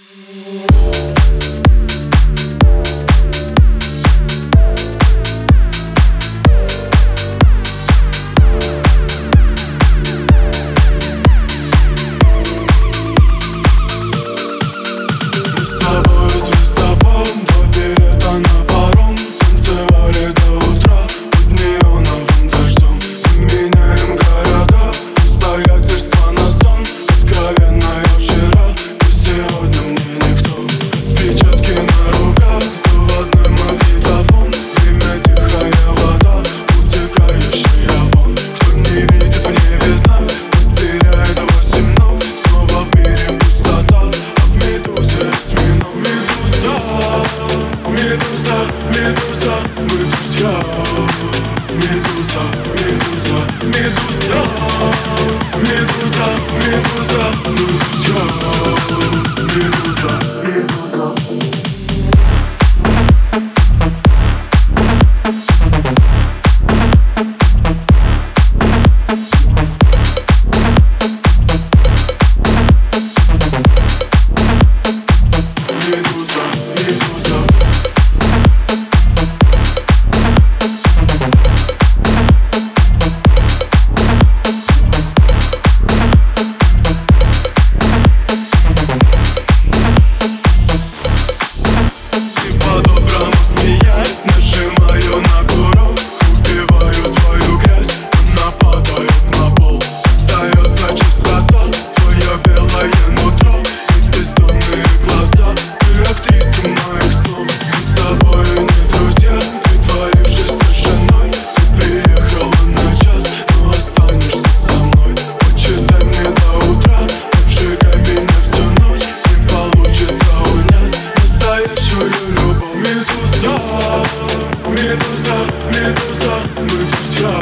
Música Медуза, медуза, мы друзья Медуза, медуза, медуза Медуза, медуза, мы друзья Медуза, медуза, мы друзья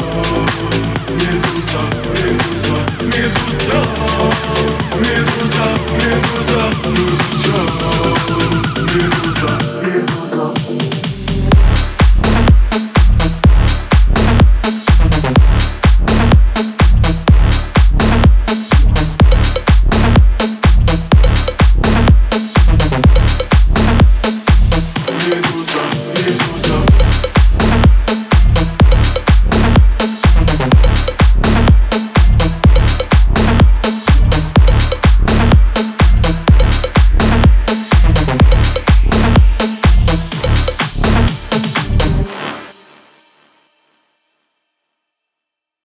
Медуза, медуза, медуза Медуза, медуза, мы друзья